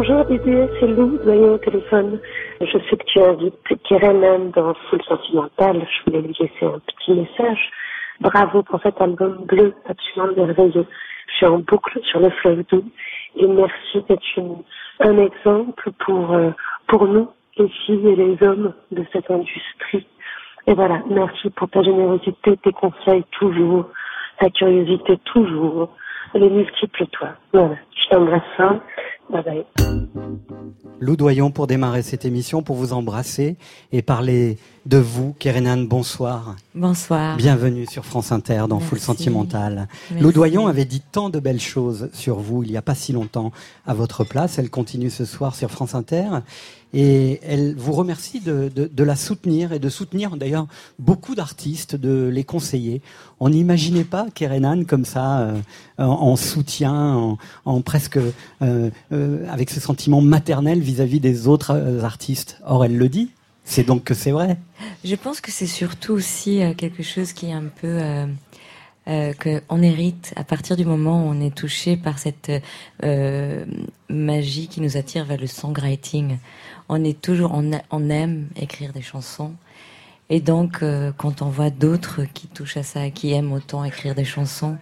Bonjour Didier, c'est Lou, voyons au téléphone. Je sais que tu invites Kerenan dans Full Sentimental. Je voulais lui laisser un petit message. Bravo pour cet album bleu absolument merveilleux. Je suis en boucle sur le fleuve doux et merci d'être un exemple pour, euh, pour nous, les filles et les hommes de cette industrie. Et voilà, merci pour ta générosité, tes conseils toujours, ta curiosité toujours, les multiples toi. Voilà, je t'embrasse. Bye bye. Lou Doyon pour démarrer cette émission, pour vous embrasser et parler de vous. Kerenan, bonsoir. Bonsoir. Bienvenue sur France Inter dans Full Sentimental. Lou Doyon avait dit tant de belles choses sur vous il n'y a pas si longtemps à votre place. Elle continue ce soir sur France Inter et elle vous remercie de, de, la soutenir et de soutenir d'ailleurs beaucoup d'artistes, de les conseiller. On n'imaginait pas Kerenan comme ça, euh, en, soutien, en, en presque euh, euh, avec ce sentiment maternel vis-à-vis des autres euh, artistes. Or, elle le dit. C'est donc que c'est vrai. Je pense que c'est surtout aussi quelque chose qui est un peu euh, qu'on hérite à partir du moment où on est touché par cette magie qui nous attire vers le songwriting on est toujours, on, aime écrire des chansons. Et donc, euh, quand on voit d'autres qui touchent à ça, qui aiment autant écrire des chansons,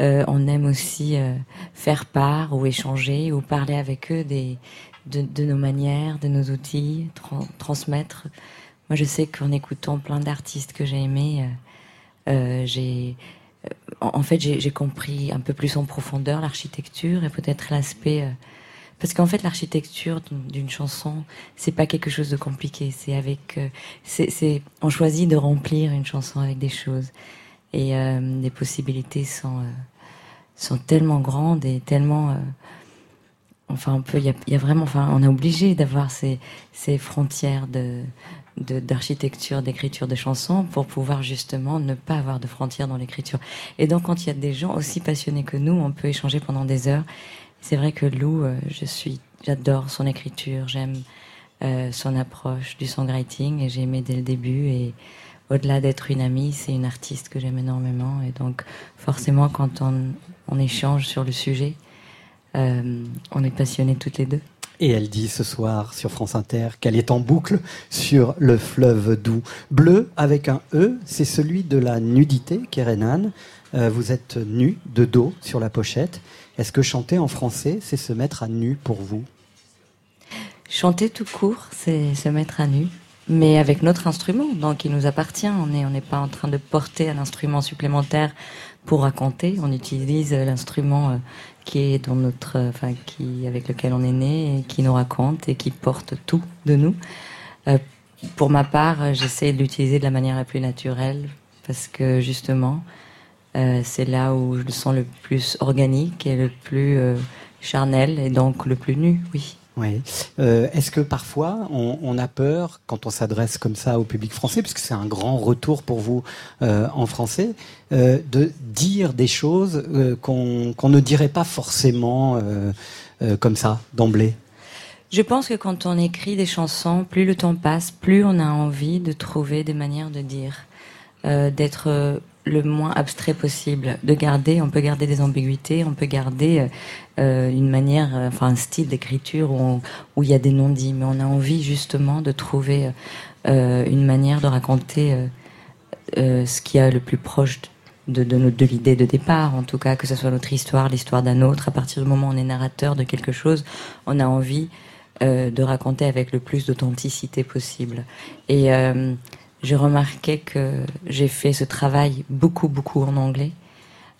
euh, on aime aussi euh, faire part ou échanger ou parler avec eux des, de, nos manières, de nos outils, transmettre. Moi, je sais qu'en écoutant plein d'artistes que j'ai aimés, j'ai, en fait, j'ai compris un peu plus en profondeur l'architecture et peut-être l'aspect parce qu'en fait, l'architecture d'une chanson, c'est pas quelque chose de compliqué. C'est avec, euh, c'est, on choisit de remplir une chanson avec des choses, et euh, les possibilités sont euh, sont tellement grandes et tellement, enfin, on peut, il y a, vraiment, enfin, on est obligé d'avoir ces ces frontières de d'architecture, d'écriture de chansons pour pouvoir justement ne pas avoir de frontières dans l'écriture. Et donc quand il y a des gens aussi passionnés que nous, on peut échanger pendant des heures c'est vrai que Lou, euh, je suis, j'adore son écriture, j'aime euh, son approche du songwriting et j'ai aimé dès le début et au-delà d'être une amie, c'est une artiste que j'aime énormément et donc forcément quand on, on échange sur le sujet, euh, on est passionnés toutes les deux. Et elle dit ce soir sur France Inter qu'elle est en boucle sur le fleuve doux. Bleu avec un E, c'est celui de la nudité, Kerenan. Euh, vous êtes nu, de dos, sur la pochette. Est-ce que chanter en français, c'est se mettre à nu pour vous? Chanter tout court, c'est se mettre à nu, mais avec notre instrument, donc il nous appartient. On n'est pas en train de porter un instrument supplémentaire pour raconter. On utilise l'instrument euh, qui est dans notre, euh, enfin qui avec lequel on est né, qui nous raconte et qui porte tout de nous. Euh, pour ma part, j'essaie de l'utiliser de la manière la plus naturelle parce que justement, euh, c'est là où je le sens le plus organique et le plus euh, charnel et donc le plus nu, oui. Oui. Euh, est-ce que parfois on, a peur quand on s'adresse comme ça au public français, puisque c'est un grand retour pour vous en français, de dire des choses qu'on ne dirait pas forcément comme ça d'emblée? Je pense que quand on écrit des chansons, plus le temps passe, plus on a envie de trouver des manières de dire, d'être le moins abstrait possible, de garder, on peut garder des ambiguïtés, on peut garder euh, euh, une manière, euh, enfin un style d'écriture où, où il y a des non-dits, mais on a envie justement de trouver une manière de raconter ce qui est le plus proche de, de, de l'idée de départ, en tout cas que ce soit notre histoire, l'histoire d'un autre. À partir du moment où on est narrateur de quelque chose, on a envie de raconter avec le plus d'authenticité possible. Et j'ai remarqué que j'ai fait ce travail beaucoup, beaucoup en anglais.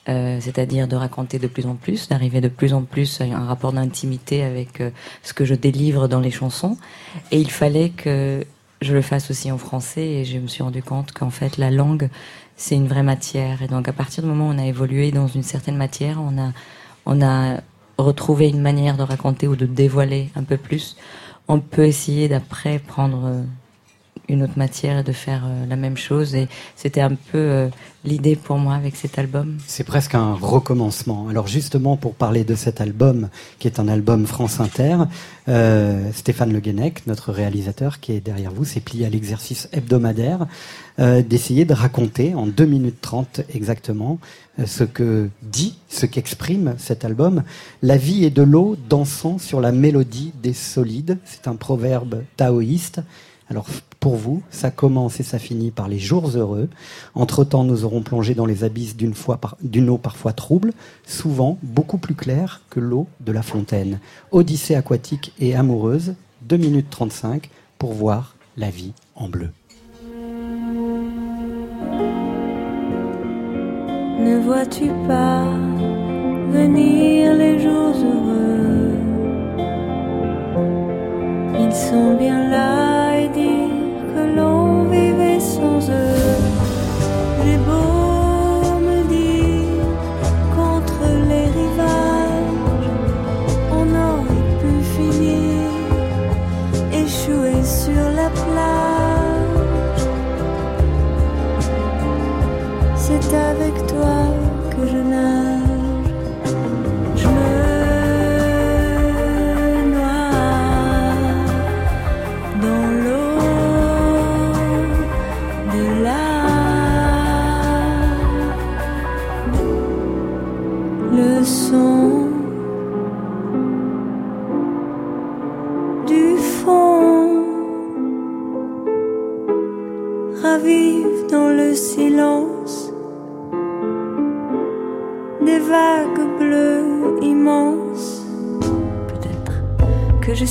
Euh, c'est-à-dire de raconter de plus en plus, d'arriver de plus en plus à un rapport d'intimité avec euh, ce que je délivre dans les chansons. Et il fallait que je le fasse aussi en français et je me suis rendu compte qu'en fait la langue c'est une vraie matière. Et donc à partir du moment où on a évolué dans une certaine matière, on a, on a retrouvé une manière de raconter ou de dévoiler un peu plus. On peut essayer d'après prendre euh, une autre matière et de faire la même chose. Et c'était un peu l'idée pour moi avec cet album. C'est presque un recommencement. Alors justement, pour parler de cet album, qui est un album France Inter, Stéphane Le Guenec, notre réalisateur qui est derrière vous, s'est plié à l'exercice hebdomadaire d'essayer de raconter en 2 minutes 30 exactement ce que dit, ce qu'exprime cet album. La vie est de l'eau dansant sur la mélodie des solides. C'est un proverbe taoïste. Alors pour vous, ça commence et ça finit par les jours heureux. Entre-temps, nous aurons plongé dans les abysses d'une, eau parfois trouble, souvent beaucoup plus claire que l'eau de la fontaine. Odyssée aquatique et amoureuse, 2 minutes 35 pour voir la vie en bleu. Ne vois-tu pas venir les jours heureux? Ils sont bien là et dire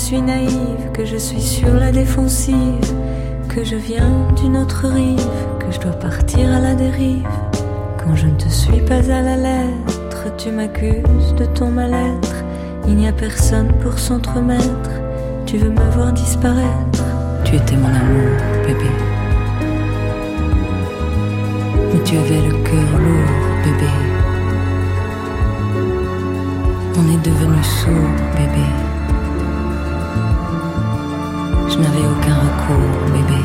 suis naïve, que je suis sur la défensive, que je viens d'une autre rive, que je dois partir à la dérive. Quand je ne te suis pas à la lettre, tu m'accuses de ton mal-être. Il n'y a personne pour s'entremettre. Tu veux me voir disparaître. Tu étais mon amour, bébé. Mais tu avais le cœur lourd, bébé. On est devenu sourd, bébé. Je n'avais aucun recours, bébé.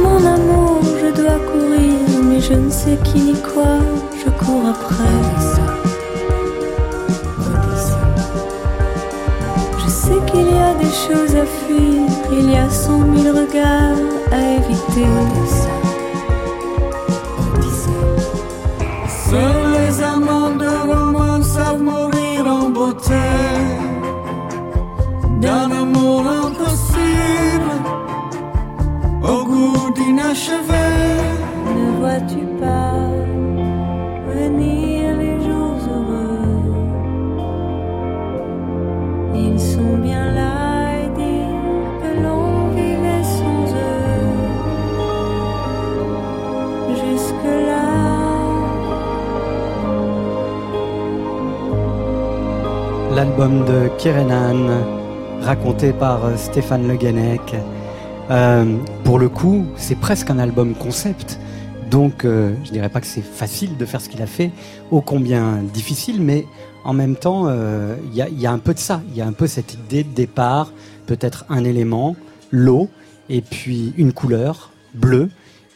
Mon amour, je dois courir, mais je ne sais qui ni quoi, je cours après. Je sais qu'il y a des choses à fuir, il y a cent mille regards à éviter. Seuls les amants de romance savent mourir en beauté d'un goût d'inachevé. Ne vois-tu pas venir les jours heureux? Ils sont bien là et dire que l'on vivait sans eux. Jusque-là. L'album de Kirenan raconté par Stéphane Le Guenec. Euh, pour le coup, c'est presque un album concept. Donc, euh, je dirais pas que c'est facile de faire ce qu'il a fait, ô combien difficile, mais en même temps, il y, a, y, a, un peu de ça. Il y a un peu cette idée de départ, peut-être un élément, l'eau, et puis une couleur, bleue,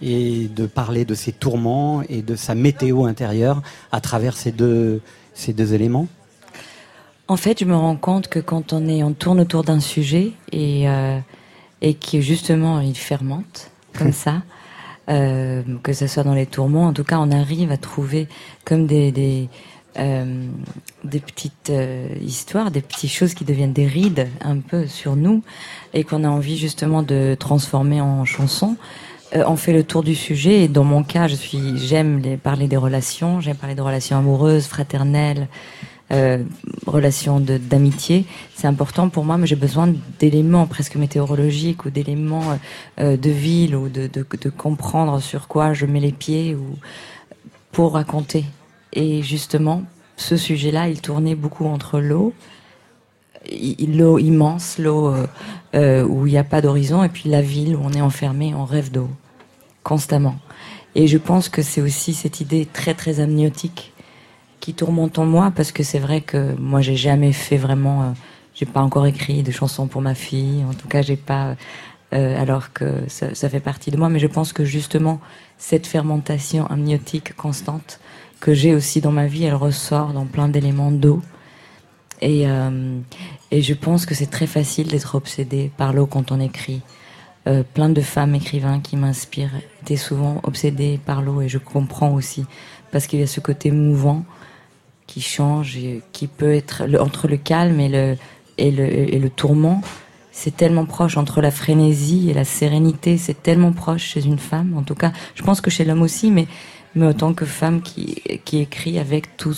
et de parler de ses tourments et de sa météo intérieure à travers ces deux, ces deux éléments. En fait, je me rends compte que quand on est, on tourne autour d'un sujet et euh, et qui justement il fermente comme ça, euh, que ce soit dans les tourments, en tout cas, on arrive à trouver comme des des, euh, des petites euh, histoires, des petites choses qui deviennent des rides un peu sur nous et qu'on a envie justement de transformer en chanson. On fait le tour du sujet et dans mon cas, je suis, j'aime parler des relations, j'aime parler de relations amoureuses, fraternelles. Euh, relation d'amitié, c'est important pour moi, mais j'ai besoin d'éléments presque météorologiques ou d'éléments euh, de ville ou de, de, comprendre sur quoi je mets les pieds ou pour raconter. Et justement, ce sujet-là, il tournait beaucoup entre l'eau, l'eau immense, l'eau euh, euh où il n'y a pas d'horizon, et puis la ville où on est enfermé, on rêve d'eau constamment. Et je pense que c'est aussi cette idée très très amniotique qui tourmente en moi parce que c'est vrai que moi j'ai jamais fait vraiment, euh, j'ai pas encore écrit de chansons pour ma fille. En tout cas, j'ai pas euh, alors que ça, fait partie de moi. Mais je pense que justement, cette fermentation amniotique constante que j'ai aussi dans ma vie, elle ressort dans plein d'éléments d'eau. Et, euh, et je pense que c'est très facile d'être obsédé par l'eau quand on écrit. Euh, plein de femmes écrivains qui m'inspirent étaient souvent obsédées par l'eau et je comprends aussi parce qu'il y a ce côté mouvant qui change et qui peut être entre le calme et le, et le, et le tourment. C'est tellement proche entre la frénésie et la sérénité. C'est tellement proche chez une femme. En tout cas, je pense que chez l'homme aussi, mais, mais autant que femme qui, qui écrit avec tout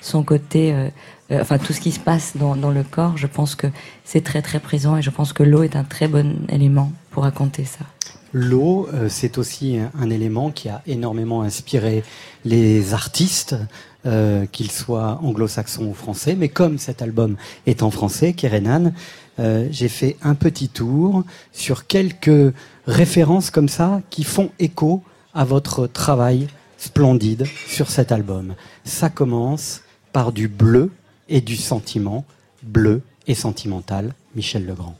son côté, euh, euh, enfin tout ce qui se passe dans, dans le corps, je pense que c'est très très présent et je pense que l'eau est un très bon élément pour raconter ça. L'eau, euh, c'est aussi un, un, élément qui a énormément inspiré les artistes, euh, qu'ils soient anglo-saxons ou français. Mais comme cet album est en français, Kerenan, euh, j'ai fait un petit tour sur quelques références comme ça qui font écho à votre travail splendide sur cet album. Ça commence par du bleu et du sentiment, bleu et sentimental, Michel Legrand.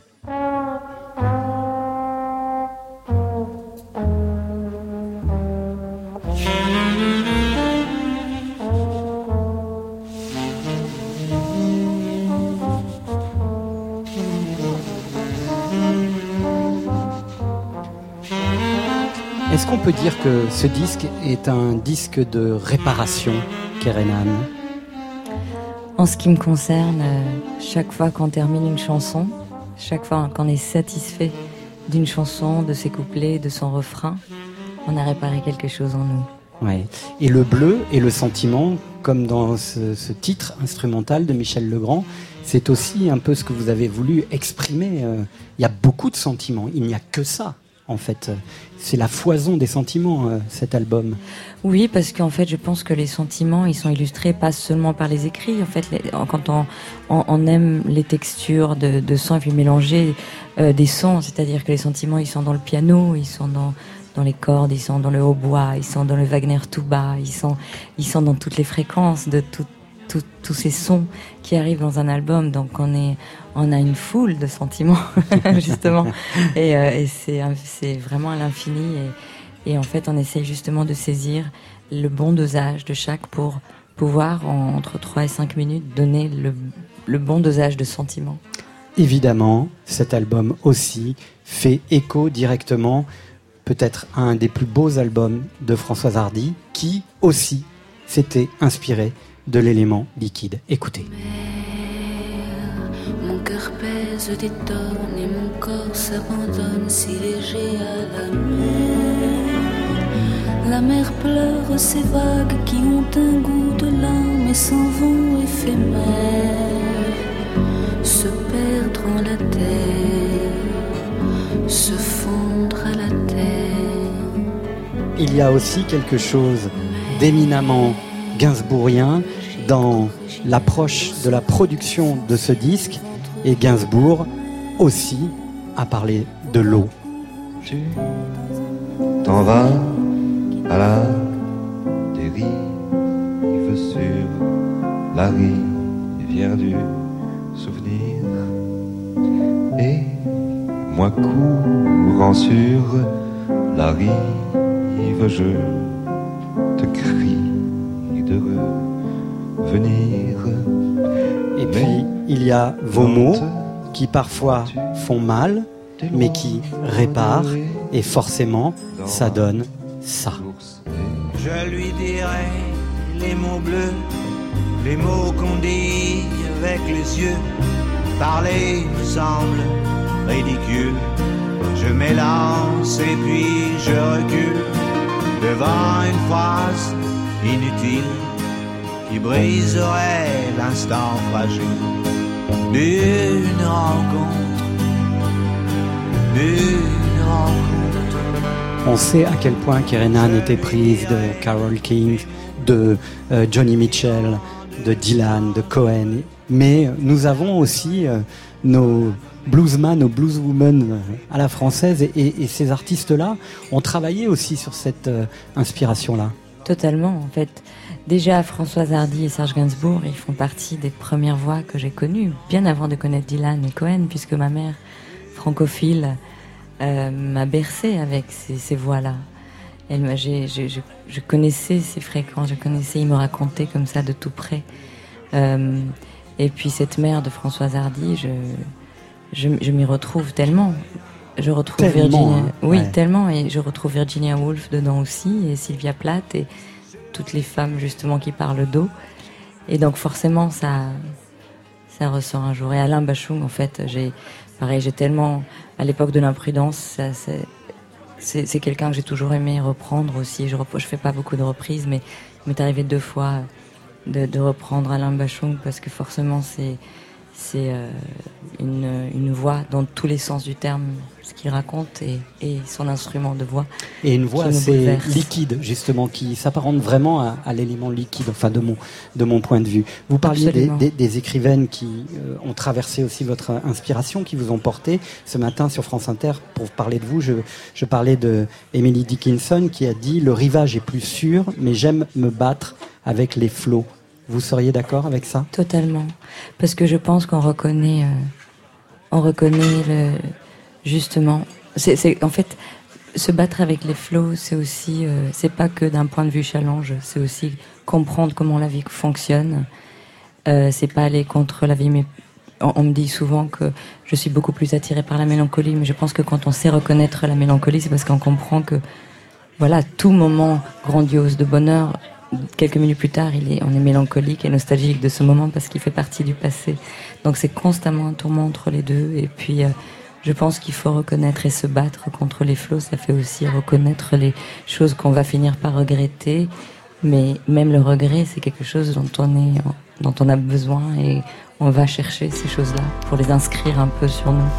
Qu'on peut dire que ce disque est un disque de réparation, Kerenan? En ce qui me concerne, euh, chaque fois qu'on termine une chanson, chaque fois qu'on est satisfait d'une chanson, de ses couplets, de son refrain, on a réparé quelque chose en nous. Ouais. Et le bleu et le sentiment, comme dans ce, ce titre instrumental de Michel Legrand, c'est aussi un peu ce que vous avez voulu exprimer. Euh, il y a beaucoup de sentiments, il n'y a que ça en fait. C'est la foison des sentiments, euh, cet album. Oui, parce qu'en fait, je pense que les sentiments, ils sont illustrés pas seulement par les écrits. En fait, quand on, aime les textures de, de sons et puis mélanger euh, des sons, c'est-à-dire que les sentiments, ils sont dans le piano, ils sont dans dans les cordes, ils sont dans le hautbois, ils sont dans le Wagner tout bas, ils sont, ils sont dans toutes les fréquences de tout, tout, tous ces sons qui arrivent dans un album. Donc on est, on a une foule de sentiments justement, et, euh, et c'est, c'est vraiment à l'infini. Et, et en fait, on essaye justement de saisir le bon dosage de chaque pour pouvoir en, entre 3 et 5 minutes donner le, le bon dosage de sentiments. Évidemment, cet album aussi fait écho directement peut-être un des plus beaux albums de Françoise Hardy, qui aussi s'était inspiré de l'élément liquide. Écoutez. Mon cœur pèse des tonnes et mon corps s'abandonne si léger à la mer. La mer pleure ces vagues qui ont un goût de larmes et s'en vont éphémères, se perdre en la terre, se fondre à la il y a aussi quelque chose d'éminemment gainsbourgien dans l'approche de la production de ce disque. Et Gainsbourg aussi a parlé de l'eau. T'en vas à la dérive sur la rivière du souvenir. Et moi courant sur la rive je te crie Et puis, il y a vos mots qui parfois font mal, mais qui réparent, et forcément, ça donne ça. Je lui dirai les mots bleus, les mots qu'on dit avec les yeux. Parler me semble ridicule. Je m'élance et puis je recule devant une phrase inutile qui briserait l'instant fragile d'une rencontre, d'une rencontre. On sait à quel point Kerenan était prise de Carole King, de euh, Johnny Mitchell, de Dylan, de Cohen, mais nous avons aussi euh, nos bluesman ou blueswoman à la française et, ces artistes-là ont travaillé aussi sur cette euh, inspiration-là. Totalement, en fait. Déjà, Françoise Hardy et Serge Gainsbourg, ils font partie des premières voix que j'ai connues, bien avant de connaître Dylan et Cohen, puisque ma mère, francophile, m'a bercé avec ces, voix-là. Elle je, connaissais ces fréquences, je connaissais, il me racontait comme ça de tout près. et puis cette mère de Françoise Hardy, je, je, m'y retrouve tellement. Je retrouve Virginia, hein. oui, tellement, et je retrouve Virginia Woolf dedans aussi, et Sylvia Plath, et toutes les femmes justement qui parlent d'eau. Et donc forcément, ça, ça ressort un jour. Et Alain Bachung, en fait, j'ai, pareil, j'ai tellement, à l'époque de l'imprudence, c'est quelqu'un que j'ai toujours aimé reprendre aussi. Je ne fais pas beaucoup de reprises, mais il m'est arrivé deux fois de, de reprendre Alain Bachung parce que forcément c'est c'est euh, une, une, voix dans tous les sens du terme, ce qu'il raconte et, et, son instrument de voix. Et une voix assez liquide, justement, qui s'apparente vraiment à, l'élément liquide, enfin de mon, de mon point de vue. Vous parliez des, des, écrivaines qui euh, ont traversé aussi votre inspiration, qui vous ont porté. Ce matin sur France Inter, pour parler de vous, je, je parlais de Emily Dickinson qui a dit « Le rivage est plus sûr, mais j'aime me battre avec les flots ». Vous seriez d'accord avec ça? Totalement, parce que je pense qu'on reconnaît, euh, on reconnaît le, justement. En fait se battre avec les flots, c'est aussi, euh, c'est pas que d'un point de vue challenge, c'est aussi comprendre comment la vie fonctionne. Euh, c'est pas aller contre la vie, mais on, me dit souvent que je suis beaucoup plus attirée par la mélancolie, mais je pense que quand on sait reconnaître la mélancolie, c'est parce qu'on comprend que, voilà, tout moment grandiose de bonheur quelques minutes plus tard, il est, on est mélancolique et nostalgique de ce moment parce qu'il fait partie du passé. Donc c'est constamment un tourment entre les deux. Et puis, euh, je pense qu'il faut reconnaître et se battre contre les flots. Ça fait aussi reconnaître les choses qu'on va finir par regretter. Mais même le regret, c'est quelque chose dont on est, dont on a besoin et on va chercher ces choses-là pour les inscrire un peu sur nous.